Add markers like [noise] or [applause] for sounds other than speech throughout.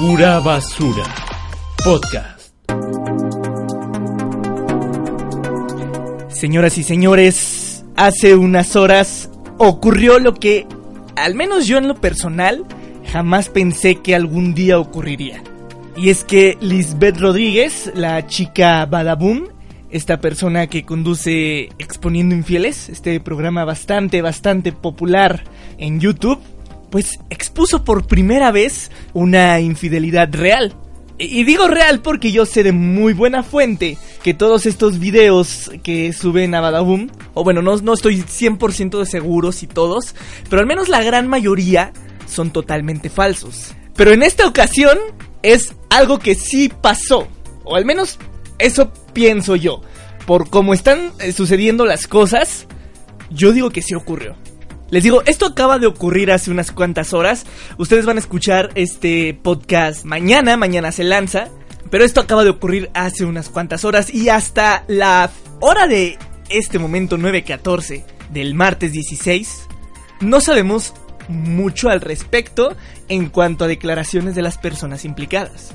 Pura Basura Podcast. Señoras y señores, hace unas horas ocurrió lo que, al menos yo en lo personal, jamás pensé que algún día ocurriría. Y es que Lisbeth Rodríguez, la chica Badaboom, esta persona que conduce Exponiendo Infieles, este programa bastante, bastante popular en YouTube, pues expuso por primera vez una infidelidad real. Y digo real porque yo sé de muy buena fuente que todos estos videos que suben a Badaboom, o bueno, no, no estoy 100% de seguro si todos, pero al menos la gran mayoría son totalmente falsos. Pero en esta ocasión es algo que sí pasó, o al menos eso pienso yo. Por cómo están eh, sucediendo las cosas, yo digo que sí ocurrió. Les digo, esto acaba de ocurrir hace unas cuantas horas. Ustedes van a escuchar este podcast mañana, mañana se lanza. Pero esto acaba de ocurrir hace unas cuantas horas y hasta la hora de este momento 9.14 del martes 16, no sabemos mucho al respecto en cuanto a declaraciones de las personas implicadas.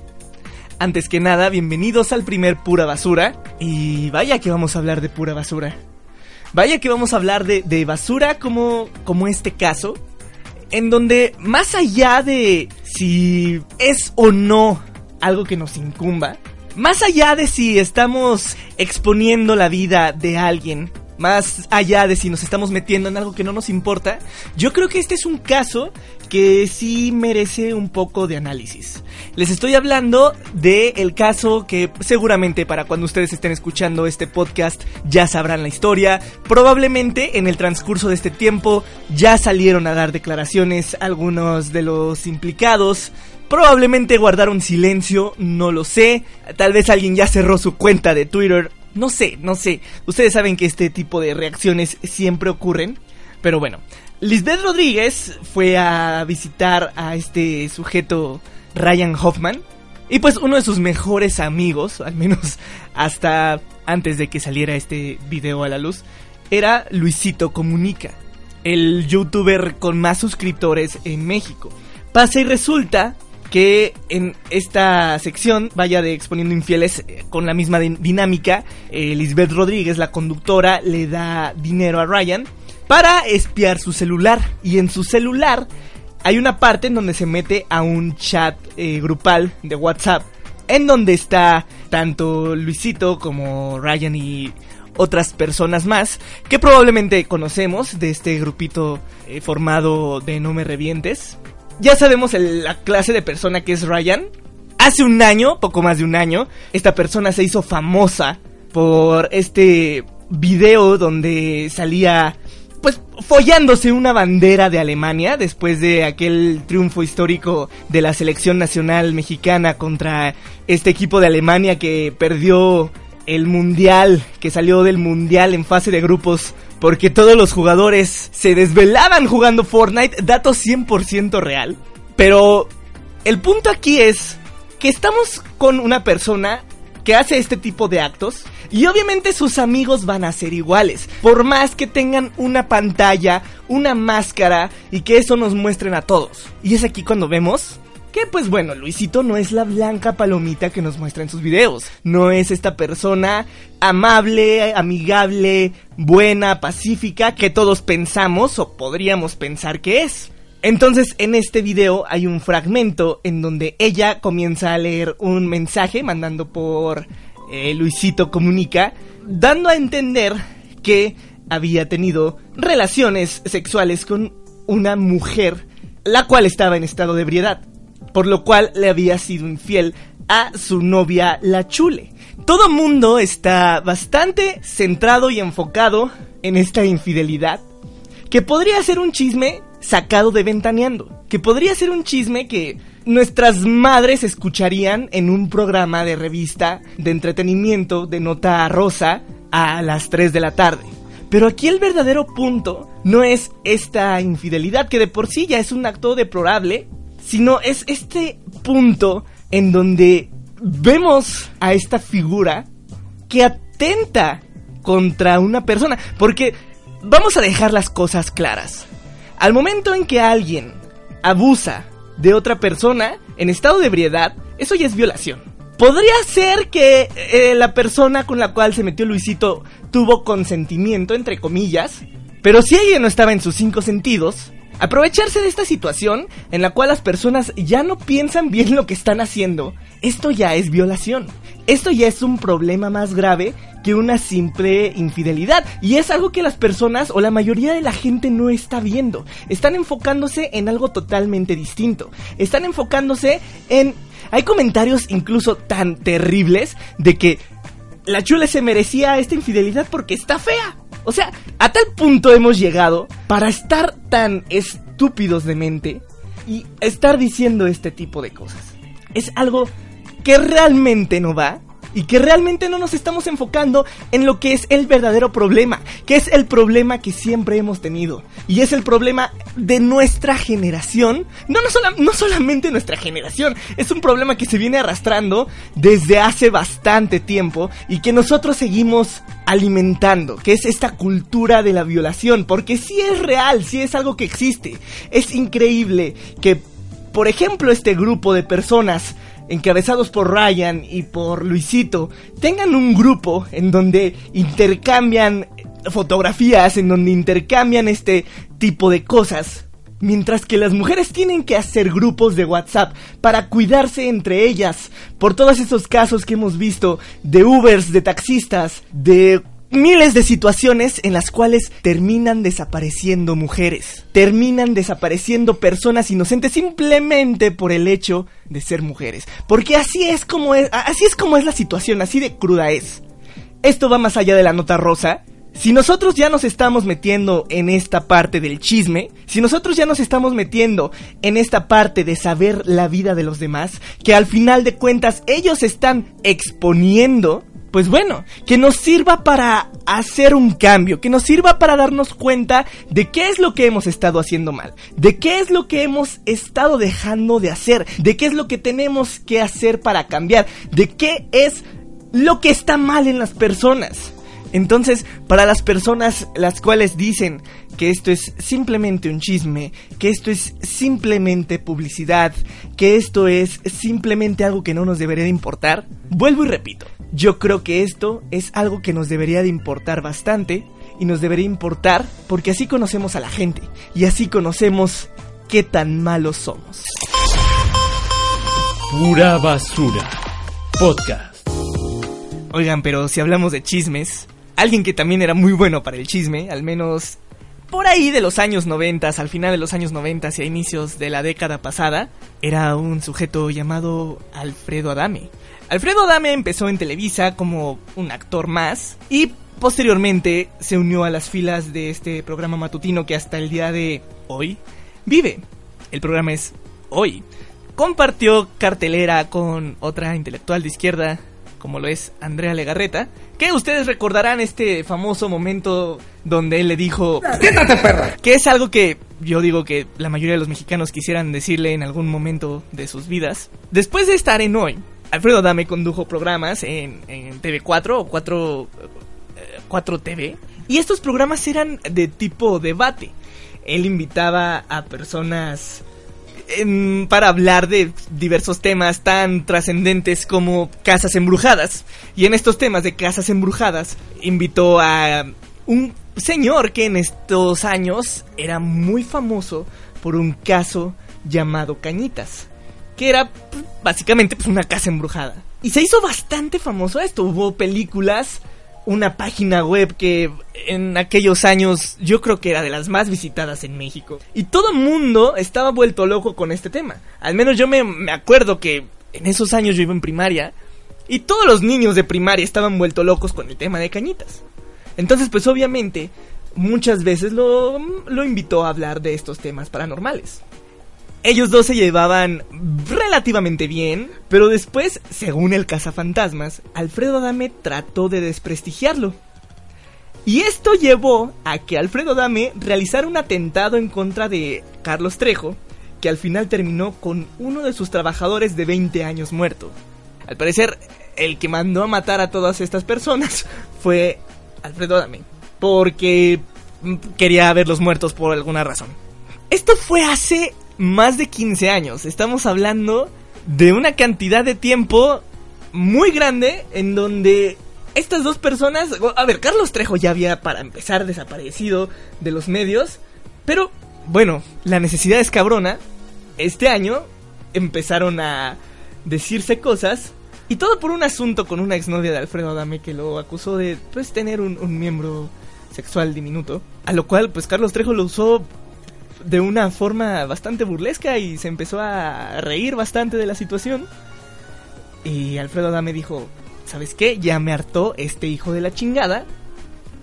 Antes que nada, bienvenidos al primer Pura Basura. Y vaya que vamos a hablar de pura basura. Vaya que vamos a hablar de, de basura como, como este caso. En donde, más allá de si es o no algo que nos incumba, más allá de si estamos exponiendo la vida de alguien, más allá de si nos estamos metiendo en algo que no nos importa, yo creo que este es un caso que sí merece un poco de análisis. Les estoy hablando de el caso que seguramente para cuando ustedes estén escuchando este podcast ya sabrán la historia. Probablemente en el transcurso de este tiempo ya salieron a dar declaraciones algunos de los implicados. Probablemente guardaron silencio, no lo sé. Tal vez alguien ya cerró su cuenta de Twitter. No sé, no sé. Ustedes saben que este tipo de reacciones siempre ocurren. Pero bueno, Lisbeth Rodríguez fue a visitar a este sujeto Ryan Hoffman. Y pues uno de sus mejores amigos, al menos hasta antes de que saliera este video a la luz, era Luisito Comunica, el youtuber con más suscriptores en México. Pasa y resulta que en esta sección, vaya de exponiendo infieles eh, con la misma dinámica, eh, Lisbeth Rodríguez, la conductora, le da dinero a Ryan para espiar su celular. Y en su celular hay una parte en donde se mete a un chat eh, grupal de WhatsApp. En donde está tanto Luisito como Ryan y otras personas más que probablemente conocemos de este grupito eh, formado de No Me Revientes. Ya sabemos la clase de persona que es Ryan. Hace un año, poco más de un año, esta persona se hizo famosa por este video donde salía pues follándose una bandera de Alemania después de aquel triunfo histórico de la selección nacional mexicana contra este equipo de Alemania que perdió el mundial, que salió del mundial en fase de grupos porque todos los jugadores se desvelaban jugando Fortnite, dato 100% real. Pero el punto aquí es que estamos con una persona que hace este tipo de actos y obviamente sus amigos van a ser iguales, por más que tengan una pantalla, una máscara y que eso nos muestren a todos. Y es aquí cuando vemos que pues bueno, Luisito no es la blanca palomita que nos muestra en sus videos. No es esta persona amable, amigable, buena, pacífica que todos pensamos o podríamos pensar que es. Entonces en este video hay un fragmento en donde ella comienza a leer un mensaje mandando por eh, Luisito Comunica, dando a entender que había tenido relaciones sexuales con una mujer, la cual estaba en estado de ebriedad, por lo cual le había sido infiel a su novia La Chule. Todo mundo está bastante centrado y enfocado en esta infidelidad, que podría ser un chisme sacado de ventaneando. que podría ser un chisme que nuestras madres escucharían en un programa de revista de entretenimiento de nota rosa a las 3 de la tarde. Pero aquí el verdadero punto no es esta infidelidad, que de por sí ya es un acto deplorable, sino es este punto en donde vemos a esta figura que atenta contra una persona. Porque vamos a dejar las cosas claras. Al momento en que alguien abusa de otra persona en estado de ebriedad, eso ya es violación. Podría ser que eh, la persona con la cual se metió Luisito tuvo consentimiento, entre comillas, pero si ella no estaba en sus cinco sentidos, aprovecharse de esta situación en la cual las personas ya no piensan bien lo que están haciendo, esto ya es violación. Esto ya es un problema más grave que una simple infidelidad. Y es algo que las personas o la mayoría de la gente no está viendo. Están enfocándose en algo totalmente distinto. Están enfocándose en hay comentarios incluso tan terribles de que la chula se merecía esta infidelidad porque está fea. O sea, a tal punto hemos llegado para estar tan estúpidos de mente y estar diciendo este tipo de cosas. Es algo que realmente no va y que realmente no nos estamos enfocando en lo que es el verdadero problema, que es el problema que siempre hemos tenido. Y es el problema de nuestra generación. No, no, no solamente nuestra generación, es un problema que se viene arrastrando desde hace bastante tiempo y que nosotros seguimos alimentando, que es esta cultura de la violación, porque si es real, si es algo que existe. Es increíble que, por ejemplo, este grupo de personas encabezados por Ryan y por Luisito, tengan un grupo en donde intercambian fotografías, en donde intercambian este tipo de cosas. Mientras que las mujeres tienen que hacer grupos de WhatsApp para cuidarse entre ellas por todos esos casos que hemos visto de Ubers, de taxistas, de miles de situaciones en las cuales terminan desapareciendo mujeres, terminan desapareciendo personas inocentes simplemente por el hecho de ser mujeres, porque así es como es, así es como es la situación, así de cruda es. Esto va más allá de la nota rosa. Si nosotros ya nos estamos metiendo en esta parte del chisme, si nosotros ya nos estamos metiendo en esta parte de saber la vida de los demás, que al final de cuentas ellos están exponiendo pues bueno, que nos sirva para hacer un cambio, que nos sirva para darnos cuenta de qué es lo que hemos estado haciendo mal, de qué es lo que hemos estado dejando de hacer, de qué es lo que tenemos que hacer para cambiar, de qué es lo que está mal en las personas. Entonces, para las personas las cuales dicen que esto es simplemente un chisme, que esto es simplemente publicidad, que esto es simplemente algo que no nos debería de importar, vuelvo y repito, yo creo que esto es algo que nos debería de importar bastante y nos debería importar porque así conocemos a la gente y así conocemos qué tan malos somos. Pura basura. Podcast. Oigan, pero si hablamos de chismes, alguien que también era muy bueno para el chisme, al menos por ahí de los años 90, al final de los años 90 y a inicios de la década pasada, era un sujeto llamado Alfredo Adame. Alfredo Adame empezó en Televisa como un actor más y posteriormente se unió a las filas de este programa matutino que hasta el día de hoy vive. El programa es Hoy. Compartió cartelera con otra intelectual de izquierda como lo es Andrea Legarreta, que ustedes recordarán este famoso momento donde él le dijo, ¡Quítate, perra! Que es algo que yo digo que la mayoría de los mexicanos quisieran decirle en algún momento de sus vidas. Después de estar en Hoy, Alfredo Dame condujo programas en, TV4 o 4, 4 TV. Y estos programas eran de tipo debate. Él invitaba a personas para hablar de diversos temas tan trascendentes como casas embrujadas. Y en estos temas de casas embrujadas invitó a un señor que en estos años era muy famoso por un caso llamado Cañitas que era básicamente pues, una casa embrujada. Y se hizo bastante famoso esto. Hubo películas, una página web que en aquellos años yo creo que era de las más visitadas en México. Y todo el mundo estaba vuelto loco con este tema. Al menos yo me, me acuerdo que en esos años yo iba en primaria y todos los niños de primaria estaban vuelto locos con el tema de cañitas. Entonces pues obviamente muchas veces lo, lo invitó a hablar de estos temas paranormales. Ellos dos se llevaban relativamente bien, pero después, según el cazafantasmas, Alfredo Adame trató de desprestigiarlo. Y esto llevó a que Alfredo Adame realizara un atentado en contra de Carlos Trejo, que al final terminó con uno de sus trabajadores de 20 años muerto. Al parecer, el que mandó a matar a todas estas personas [laughs] fue Alfredo Adame, porque quería verlos muertos por alguna razón. Esto fue hace más de 15 años. Estamos hablando de una cantidad de tiempo muy grande en donde estas dos personas... A ver, Carlos Trejo ya había para empezar desaparecido de los medios, pero bueno, la necesidad es cabrona. Este año empezaron a decirse cosas y todo por un asunto con una exnovia de Alfredo Adame que lo acusó de pues tener un, un miembro sexual diminuto. A lo cual pues Carlos Trejo lo usó de una forma bastante burlesca y se empezó a reír bastante de la situación. Y Alfredo Adame dijo, ¿sabes qué? Ya me hartó este hijo de la chingada.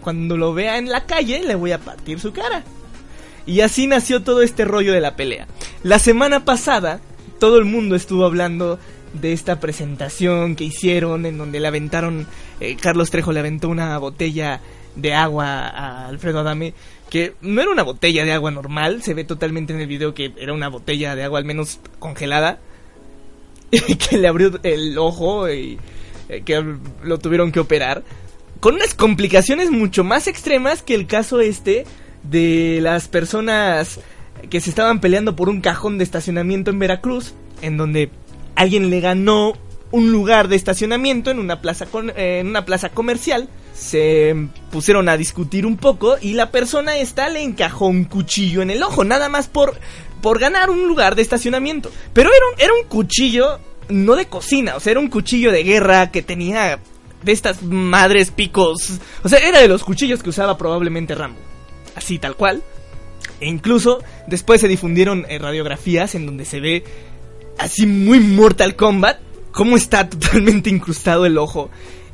Cuando lo vea en la calle le voy a partir su cara. Y así nació todo este rollo de la pelea. La semana pasada todo el mundo estuvo hablando de esta presentación que hicieron en donde le aventaron, eh, Carlos Trejo le aventó una botella de agua a Alfredo Adame que no era una botella de agua normal, se ve totalmente en el video que era una botella de agua al menos congelada, [laughs] y que le abrió el ojo y eh, que lo tuvieron que operar, con unas complicaciones mucho más extremas que el caso este de las personas que se estaban peleando por un cajón de estacionamiento en Veracruz, en donde alguien le ganó un lugar de estacionamiento en una plaza con, eh, en una plaza comercial se pusieron a discutir un poco y la persona esta le encajó un cuchillo en el ojo, nada más por, por ganar un lugar de estacionamiento. Pero era un, era un cuchillo no de cocina, o sea, era un cuchillo de guerra que tenía de estas madres picos. O sea, era de los cuchillos que usaba probablemente Rambo. Así tal cual. E incluso después se difundieron eh, radiografías en donde se ve así muy Mortal Kombat cómo está [laughs] totalmente incrustado el ojo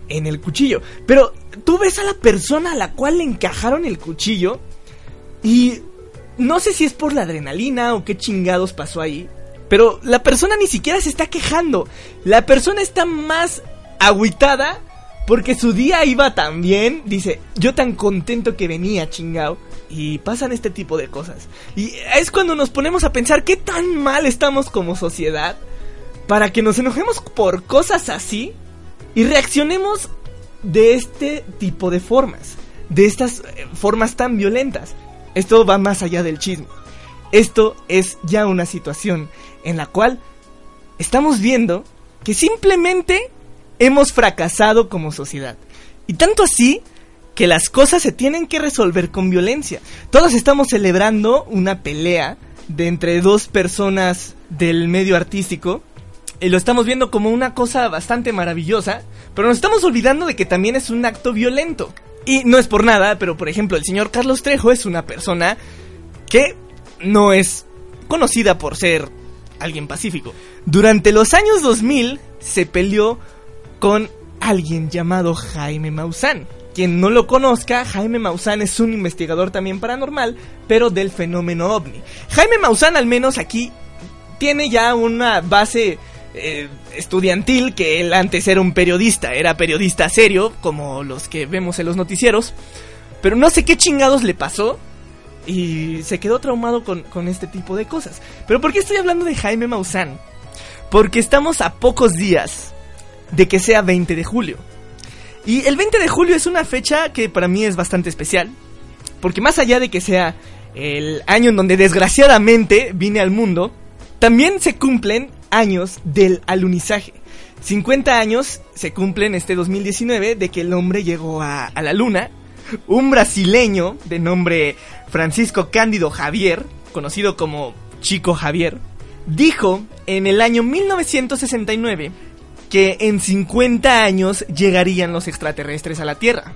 en el cuchillo. Pero tú ves a la persona a la cual le encajaron el cuchillo y no sé si es por la adrenalina o qué chingados pasó ahí. Pero la persona ni siquiera se está quejando. La persona está más agüitada porque su día iba tan bien. Dice, yo tan contento que venía, chingado. Y pasan este tipo de cosas. Y es cuando nos ponemos a pensar qué tan mal estamos como sociedad para que nos enojemos por cosas así y reaccionemos de este tipo de formas, de estas eh, formas tan violentas. Esto va más allá del chisme. Esto es ya una situación en la cual estamos viendo que simplemente hemos fracasado como sociedad. Y tanto así que las cosas se tienen que resolver con violencia. Todos estamos celebrando una pelea de entre dos personas del medio artístico y lo estamos viendo como una cosa bastante maravillosa, pero nos estamos olvidando de que también es un acto violento. Y no es por nada, pero por ejemplo, el señor Carlos Trejo es una persona que no es conocida por ser alguien pacífico. Durante los años 2000 se peleó con alguien llamado Jaime Maussan. Quien no lo conozca, Jaime Maussan es un investigador también paranormal, pero del fenómeno ovni. Jaime Maussan al menos aquí tiene ya una base eh, estudiantil que él antes era un periodista, era periodista serio, como los que vemos en los noticieros, pero no sé qué chingados le pasó y se quedó traumado con, con este tipo de cosas. Pero ¿por qué estoy hablando de Jaime Maussan? Porque estamos a pocos días de que sea 20 de julio. Y el 20 de julio es una fecha que para mí es bastante especial, porque más allá de que sea el año en donde desgraciadamente vine al mundo, también se cumplen años del alunizaje. 50 años se cumplen este 2019 de que el hombre llegó a, la luna. Un brasileño de nombre Francisco Cándido Javier, conocido como Chico Javier, dijo en el año 1969 que en 50 años llegarían los extraterrestres a la Tierra.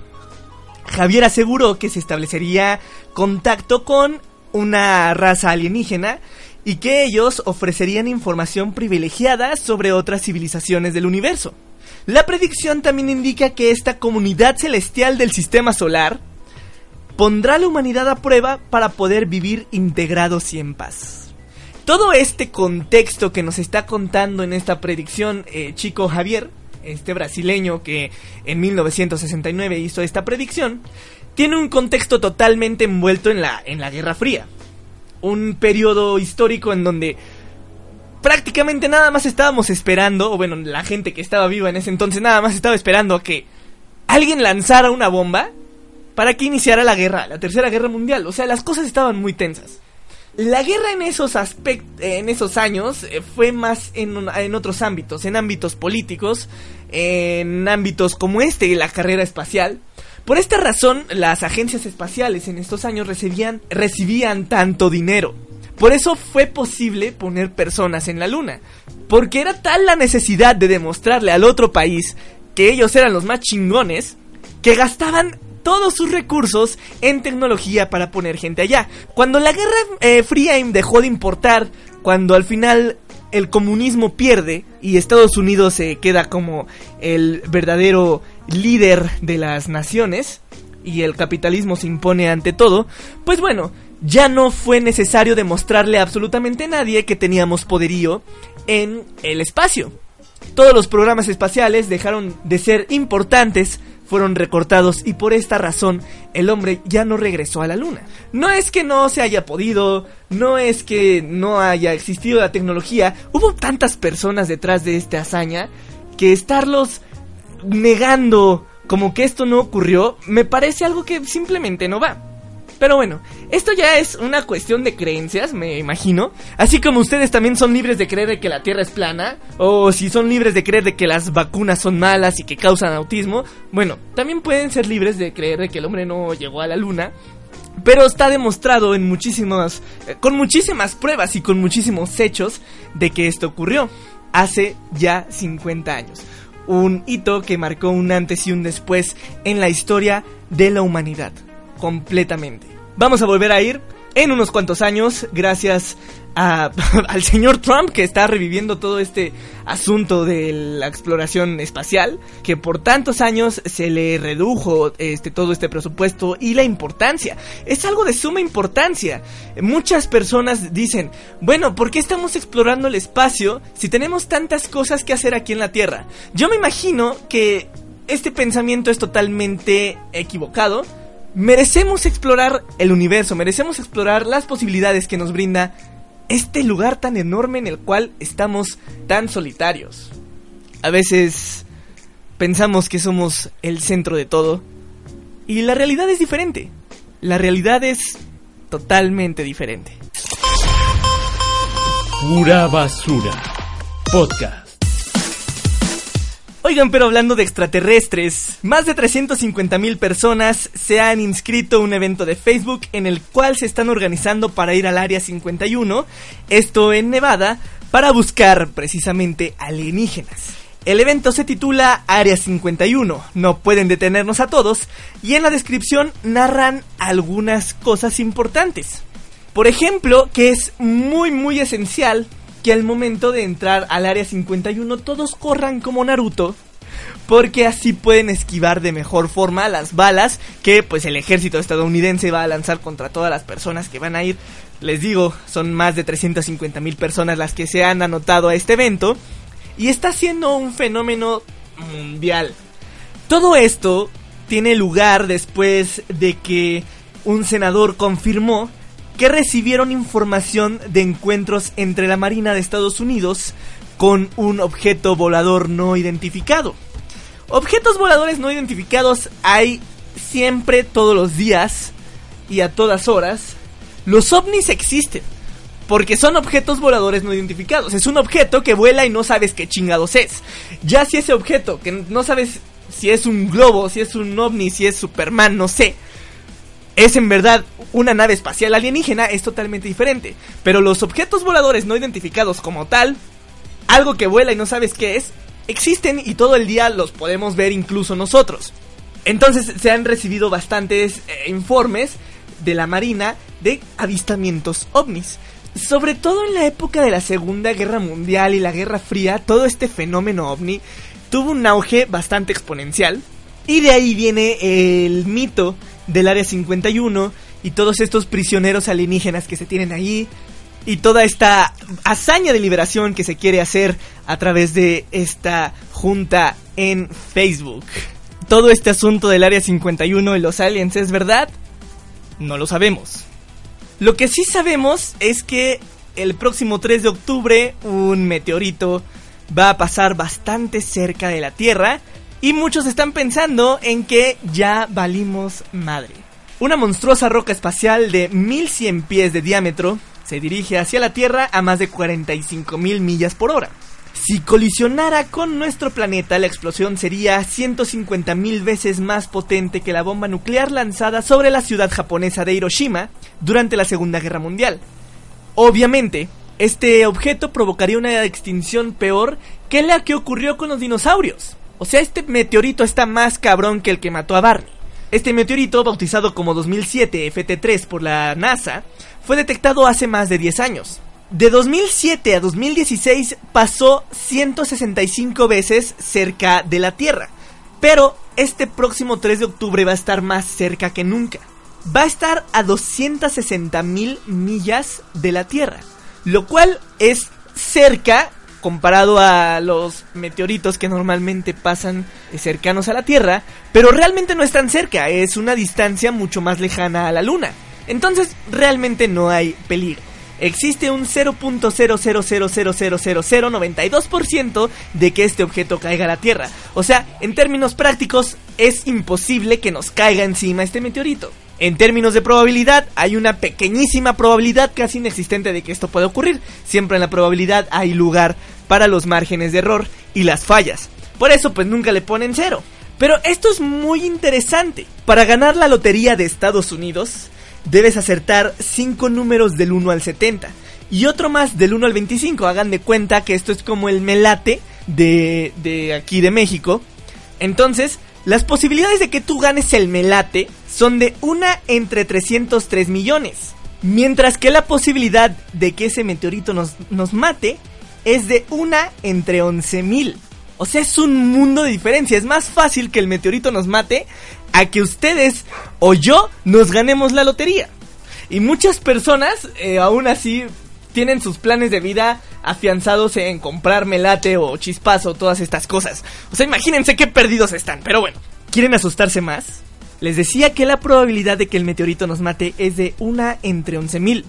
Javier aseguró que se establecería contacto con una raza alienígena y que ellos ofrecerían información privilegiada sobre otras civilizaciones del universo. La predicción también indica que esta comunidad celestial del sistema solar pondrá a la humanidad a prueba para poder vivir integrados y en paz. Todo este contexto que nos está contando en esta predicción eh, Chico Javier, este brasileño que en 1969 hizo esta predicción, tiene un contexto totalmente envuelto en la, en la Guerra Fría. Un periodo histórico en donde prácticamente nada más estábamos esperando, o bueno, la gente que estaba viva en ese entonces nada más estaba esperando a que alguien lanzara una bomba para que iniciara la guerra, la tercera guerra mundial. O sea, las cosas estaban muy tensas. La guerra en esos aspectos, en esos años, eh, fue más en, en, otros ámbitos, en ámbitos políticos, en ámbitos como este, la carrera espacial. Por esta razón, las agencias espaciales en estos años recibían, recibían tanto dinero. Por eso fue posible poner personas en la luna. Porque era tal la necesidad de demostrarle al otro país que ellos eran los más chingones, que gastaban todos sus recursos en tecnología para poner gente allá. Cuando la Guerra eh, Fría dejó de importar, cuando al final el comunismo pierde y Estados Unidos se queda como el verdadero líder de las naciones y el capitalismo se impone ante todo, pues bueno, ya no fue necesario demostrarle a absolutamente nadie que teníamos poderío en el espacio. Todos los programas espaciales dejaron de ser importantes fueron recortados y por esta razón el hombre ya no regresó a la luna. No es que no se haya podido, no es que no haya existido la tecnología, hubo tantas personas detrás de esta hazaña que estarlos negando como que esto no ocurrió me parece algo que simplemente no va. Pero bueno, esto ya es una cuestión de creencias, me imagino. Así como ustedes también son libres de creer de que la Tierra es plana, o si son libres de creer de que las vacunas son malas y que causan autismo, bueno, también pueden ser libres de creer de que el hombre no llegó a la luna. Pero está demostrado en muchísimas, eh, con muchísimas pruebas y con muchísimos hechos de que esto ocurrió hace ya 50 años. Un hito que marcó un antes y un después en la historia de la humanidad completamente. Vamos a volver a ir en unos cuantos años, gracias [laughs] al señor Trump que está reviviendo todo este asunto de la exploración espacial, que por tantos años se le redujo este todo este presupuesto y la importancia. Es algo de suma importancia. Muchas personas dicen, bueno, ¿por qué estamos explorando el espacio si tenemos tantas cosas que hacer aquí en la Tierra? Yo me imagino que este pensamiento es totalmente equivocado merecemos explorar el universo, merecemos explorar las posibilidades que nos brinda este lugar tan enorme en el cual estamos tan solitarios. A veces pensamos que somos el centro de todo y la realidad es diferente. La realidad es totalmente diferente. Pura basura. Podcast. Oigan, pero hablando de extraterrestres, más de 350 mil personas se han inscrito a un evento de Facebook en el cual se están organizando para ir al Área 51, esto en Nevada, para buscar precisamente alienígenas. El evento se titula Área 51, no pueden detenernos a todos, y en la descripción narran algunas cosas importantes. Por ejemplo, que es muy muy esencial que al momento de entrar al área 51 todos corran como Naruto. Porque así pueden esquivar de mejor forma las balas que pues el ejército estadounidense va a lanzar contra todas las personas que van a ir. Les digo, son más de 350 mil personas las que se han anotado a este evento. Y está siendo un fenómeno mundial. Todo esto tiene lugar después de que un senador confirmó que recibieron información de encuentros entre la Marina de Estados Unidos con un objeto volador no identificado. Objetos voladores no identificados hay siempre, todos los días y a todas horas. Los ovnis existen. Porque son objetos voladores no identificados. Es un objeto que vuela y no sabes qué chingados es. Ya si ese objeto, que no sabes si es un globo, si es un ovni, si es Superman, no sé es en verdad una nave espacial alienígena es totalmente diferente. Pero los objetos voladores no identificados como tal, algo que vuela y no sabes qué es, existen y todo el día los podemos ver incluso nosotros. Entonces se han recibido bastantes eh, informes de la Marina de avistamientos ovnis. Sobre todo en la época de la Segunda Guerra Mundial y la Guerra Fría, todo este fenómeno ovni tuvo un auge bastante exponencial. Y de ahí viene el mito del Área 51 y todos estos prisioneros alienígenas que se tienen ahí. y toda esta hazaña de liberación que se quiere hacer a través de esta junta en Facebook. Todo este asunto del Área 51 y los aliens es verdad? No lo sabemos. Lo que sí sabemos es que el próximo 3 de octubre un meteorito va a pasar bastante cerca de la Tierra y muchos están pensando en que ya valimos madre. Una monstruosa roca espacial de 1100 pies de diámetro se dirige hacia la Tierra a más de 45 mil millas por hora. Si colisionara con nuestro planeta, la explosión sería 150 mil veces más potente que la bomba nuclear lanzada sobre la ciudad japonesa de Hiroshima durante la Segunda Guerra Mundial. Obviamente, este objeto provocaría una extinción peor que la que ocurrió con los dinosaurios. O sea, este meteorito está más cabrón que el que mató a Barney. Este meteorito, bautizado como 2007 FT3 por la NASA, fue detectado hace más de 10 años. De 2007 a 2016 pasó 165 veces cerca de la Tierra, pero este próximo 3 de octubre va a estar más cerca que nunca. Va a estar a 260 mil millas de la Tierra, lo cual es cerca comparado a los meteoritos que normalmente pasan cercanos a la Tierra, pero realmente no es tan cerca, es una distancia mucho más lejana a la Luna. Entonces, realmente no hay peligro. Existe un 0.000000092% de que este objeto caiga a la Tierra. O sea, en términos prácticos, es imposible que nos caiga encima este meteorito. En términos de probabilidad, hay una pequeñísima probabilidad casi inexistente de que esto pueda ocurrir. Siempre en la probabilidad hay lugar para los márgenes de error y las fallas. Por eso pues nunca le ponen cero. Pero esto es muy interesante. Para ganar la lotería de Estados Unidos, debes acertar 5 números del 1 al 70 y otro más del 1 al 25. Hagan de cuenta que esto es como el melate de, de aquí de México. Entonces, las posibilidades de que tú ganes el melate son de una entre 303 millones. Mientras que la posibilidad de que ese meteorito nos, nos mate es de una entre 11 mil. O sea, es un mundo de diferencia. Es más fácil que el meteorito nos mate a que ustedes o yo nos ganemos la lotería. Y muchas personas, eh, aún así, tienen sus planes de vida afianzados en comprar melate o chispazo, todas estas cosas. O sea, imagínense qué perdidos están. Pero bueno, ¿quieren asustarse más? Les decía que la probabilidad de que el meteorito nos mate es de una entre 11.000.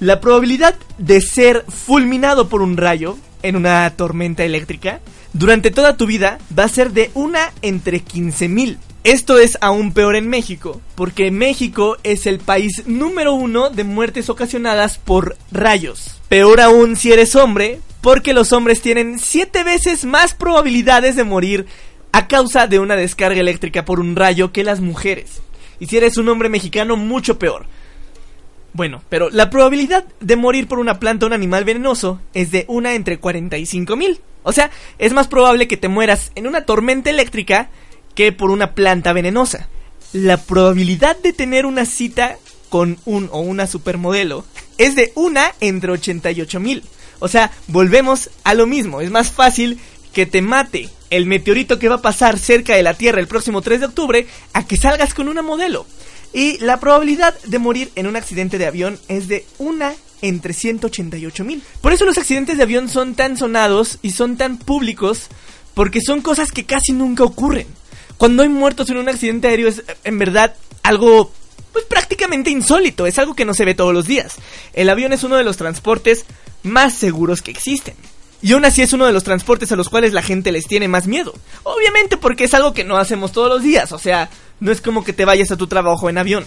La probabilidad de ser fulminado por un rayo en una tormenta eléctrica durante toda tu vida va a ser de una entre 15.000. Esto es aún peor en México, porque México es el país número uno de muertes ocasionadas por rayos. Peor aún si eres hombre, porque los hombres tienen 7 veces más probabilidades de morir a causa de una descarga eléctrica por un rayo que las mujeres. Y si eres un hombre mexicano, mucho peor. Bueno, pero la probabilidad de morir por una planta o un animal venenoso es de una entre 45 mil. O sea, es más probable que te mueras en una tormenta eléctrica que por una planta venenosa. La probabilidad de tener una cita con un o una supermodelo es de una entre 88 mil. O sea, volvemos a lo mismo. Es más fácil que te mate el meteorito que va a pasar cerca de la Tierra el próximo 3 de octubre a que salgas con una modelo. Y la probabilidad de morir en un accidente de avión es de una entre 188 mil. Por eso los accidentes de avión son tan sonados y son tan públicos porque son cosas que casi nunca ocurren. Cuando hay muertos en un accidente aéreo es en verdad algo pues prácticamente insólito, es algo que no se ve todos los días. El avión es uno de los transportes más seguros que existen. Y aún así es uno de los transportes a los cuales la gente les tiene más miedo. Obviamente porque es algo que no hacemos todos los días, o sea, no es como que te vayas a tu trabajo en avión.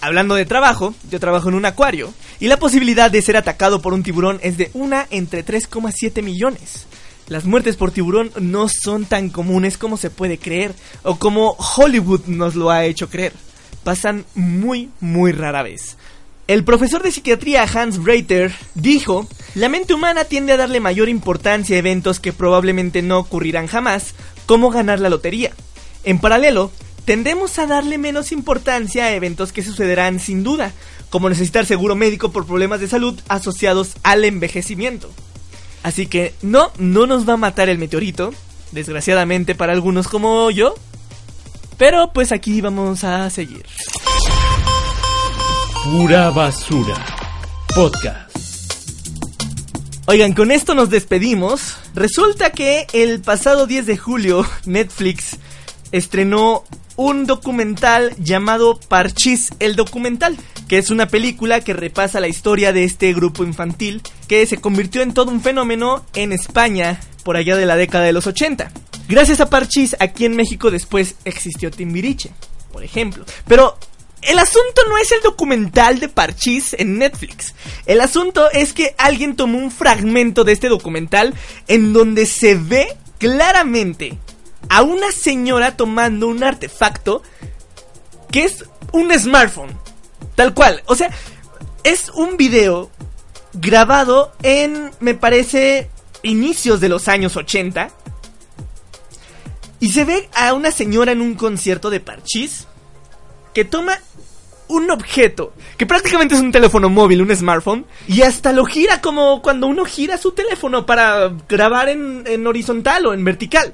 Hablando de trabajo, yo trabajo en un acuario y la posibilidad de ser atacado por un tiburón es de una entre 3,7 millones las muertes por tiburón no son tan comunes como se puede creer o como Hollywood nos lo ha hecho creer. Pasan muy, muy rara vez. El profesor de psiquiatría Hans Breiter dijo, la mente humana tiende a darle mayor importancia a eventos que probablemente no ocurrirán jamás, como ganar la lotería. En paralelo, tendemos a darle menos importancia a eventos que sucederán sin duda, como necesitar seguro médico por problemas de salud asociados al envejecimiento. Así que no, no nos va a matar el meteorito, desgraciadamente para algunos como yo. Pero pues aquí vamos a seguir. Pura basura. Podcast. Oigan, con esto nos despedimos. Resulta que el pasado 10 de julio [laughs] Netflix estrenó un documental llamado Parchis el documental, que es una película que repasa la historia de este grupo infantil que se convirtió en todo un fenómeno en España por allá de la década de los 80. Gracias a Parchis, aquí en México después existió Timbiriche, por ejemplo. Pero el asunto no es el documental de Parchis en Netflix. El asunto es que alguien tomó un fragmento de este documental en donde se ve claramente a una señora tomando un artefacto que es un smartphone. Tal cual. O sea, es un video grabado en, me parece, inicios de los años 80. Y se ve a una señora en un concierto de parchís que toma un objeto, que prácticamente es un teléfono móvil, un smartphone, y hasta lo gira como cuando uno gira su teléfono para grabar en, en horizontal o en vertical.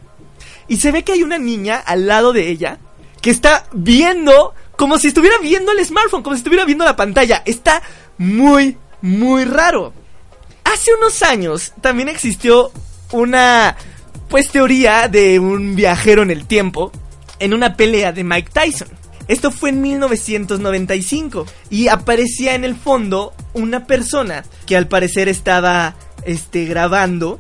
Y se ve que hay una niña al lado de ella que está viendo como si estuviera viendo el smartphone, como si estuviera viendo la pantalla. Está muy, muy raro. Hace unos años también existió una, pues, teoría de un viajero en el tiempo en una pelea de Mike Tyson. Esto fue en 1995 y aparecía en el fondo una persona que al parecer estaba este, grabando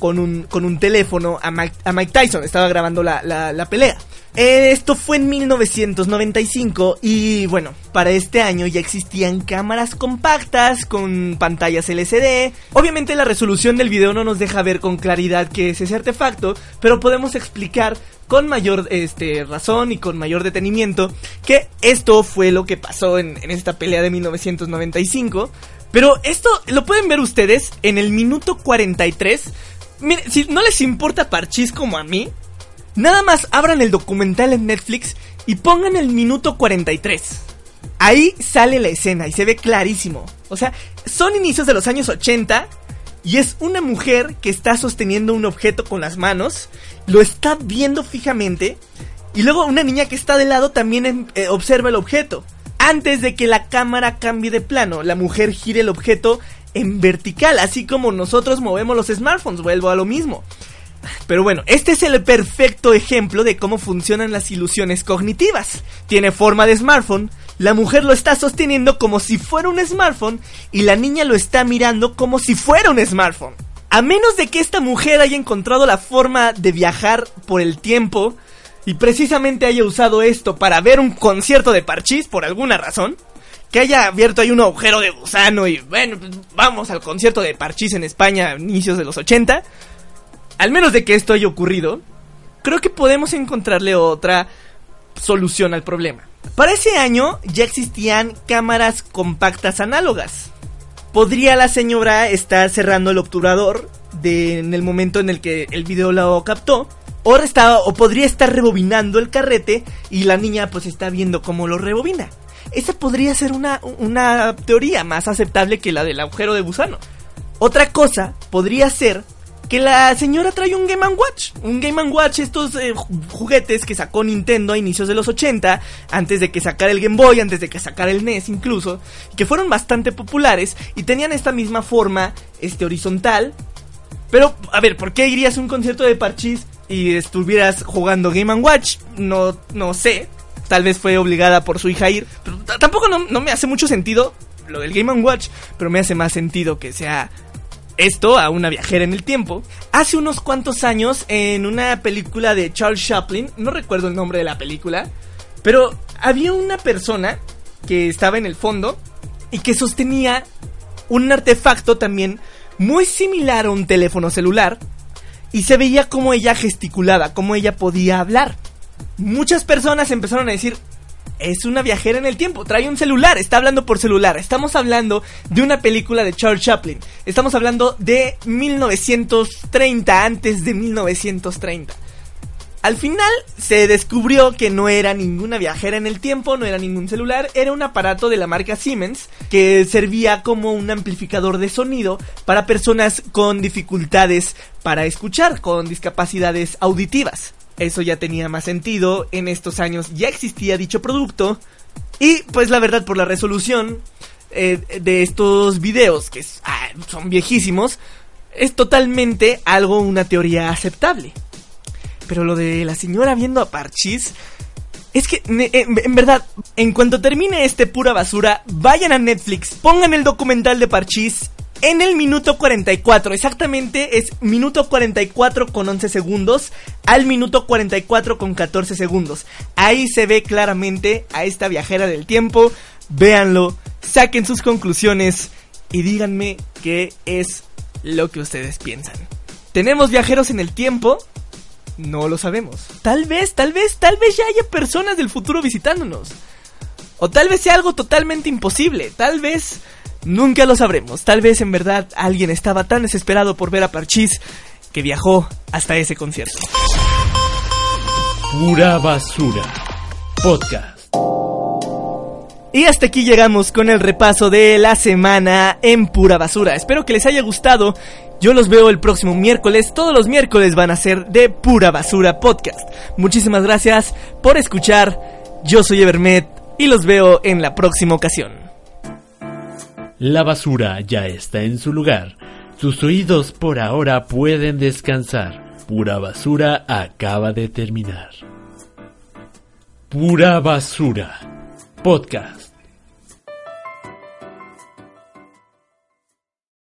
con un, con un teléfono a Mike, a Mike Tyson, estaba grabando la, la, pelea. Esto fue en 1995 y bueno, para este año ya existían cámaras compactas con pantallas LCD. Obviamente la resolución del video no nos deja ver con claridad qué es ese artefacto, pero podemos explicar con mayor este, razón y con mayor detenimiento que esto fue lo que pasó en, en esta pelea de 1995. Pero esto lo pueden ver ustedes en el minuto 43. Si no les importa Parchís como a mí, Nada más abran el documental en Netflix y pongan el minuto 43. Ahí sale la escena y se ve clarísimo. O sea, son inicios de los años 80 y es una mujer que está sosteniendo un objeto con las manos, lo está viendo fijamente y luego una niña que está de lado también eh, observa el objeto. Antes de que la cámara cambie de plano, la mujer gire el objeto en vertical, así como nosotros movemos los smartphones, vuelvo a lo mismo. Pero bueno, este es el perfecto ejemplo de cómo funcionan las ilusiones cognitivas. Tiene forma de smartphone, la mujer lo está sosteniendo como si fuera un smartphone y la niña lo está mirando como si fuera un smartphone. A menos de que esta mujer haya encontrado la forma de viajar por el tiempo y precisamente haya usado esto para ver un concierto de parchís por alguna razón, que haya abierto ahí un agujero de gusano y bueno, pues vamos al concierto de parchís en España a inicios de los 80, al menos de que esto haya ocurrido, creo que podemos encontrarle otra solución al problema. Para ese año ya existían cámaras compactas análogas. Podría la señora estar cerrando el obturador en el momento en el que el video lo captó. O, o podría estar rebobinando el carrete y la niña pues está viendo cómo lo rebobina. Esa podría ser una, una teoría más aceptable que la del agujero de gusano. Otra cosa podría ser que la señora trae un Game Watch. Un Game Watch, estos eh, juguetes que sacó Nintendo a inicios de los 80, antes de que sacara el Game Boy, antes de que sacara el NES incluso, que fueron bastante populares y tenían esta misma forma este horizontal. Pero, a ver, ¿por qué irías a un concierto de Parchís y estuvieras jugando Game Watch? No, no sé. Tal vez fue obligada por su hija ir. Pero tampoco no, no me hace mucho sentido lo del Game Watch, pero me hace más sentido que sea esto a una viajera en el tiempo. Hace unos cuantos años, en una película de Charles Chaplin, no recuerdo el nombre de la película, pero había una persona que estaba en el fondo y que sostenía un artefacto también muy similar a un teléfono celular y se veía como ella gesticulaba, como ella podía hablar. Muchas personas empezaron a decir, es una viajera en el tiempo, trae un celular, está hablando por celular. Estamos hablando de una película de Charles Chaplin. Estamos hablando de 1930, antes de 1930. Al final se descubrió que no era ninguna viajera en el tiempo, no era ningún celular, era un aparato de la marca Siemens que servía como un amplificador de sonido para personas con dificultades para escuchar, con discapacidades auditivas. Eso ya tenía más sentido, en estos años ya existía dicho producto y pues la verdad por la resolución eh, de estos videos que ah, son viejísimos, es totalmente algo, una teoría aceptable. Pero lo de la señora viendo a Parchis... Es que, en, en, verdad, en cuanto termine este pura basura, vayan a Netflix, pongan el documental de Parchis en el minuto 44. Exactamente es minuto 44 con 11 segundos al minuto 44 con 14 segundos. Ahí se ve claramente a esta viajera del tiempo. Véanlo, saquen sus conclusiones y díganme qué es lo que ustedes piensan. ¿Tenemos viajeros en el tiempo? No lo sabemos. Tal vez, tal vez, tal vez ya haya personas del futuro visitándonos. O tal vez sea algo totalmente imposible. Tal vez Nunca lo sabremos. Tal vez en verdad alguien estaba tan desesperado por ver a Parchís que viajó hasta ese concierto. Pura basura. Podcast. Y hasta aquí llegamos con el repaso de la semana en pura basura. Espero que les haya gustado. Yo los veo el próximo miércoles. Todos los miércoles van a ser de pura basura podcast. Muchísimas gracias por escuchar. Yo soy Evermet y los veo en la próxima ocasión. La basura ya está en su lugar. Sus oídos por ahora pueden descansar. Pura basura acaba de terminar. Pura basura. Podcast.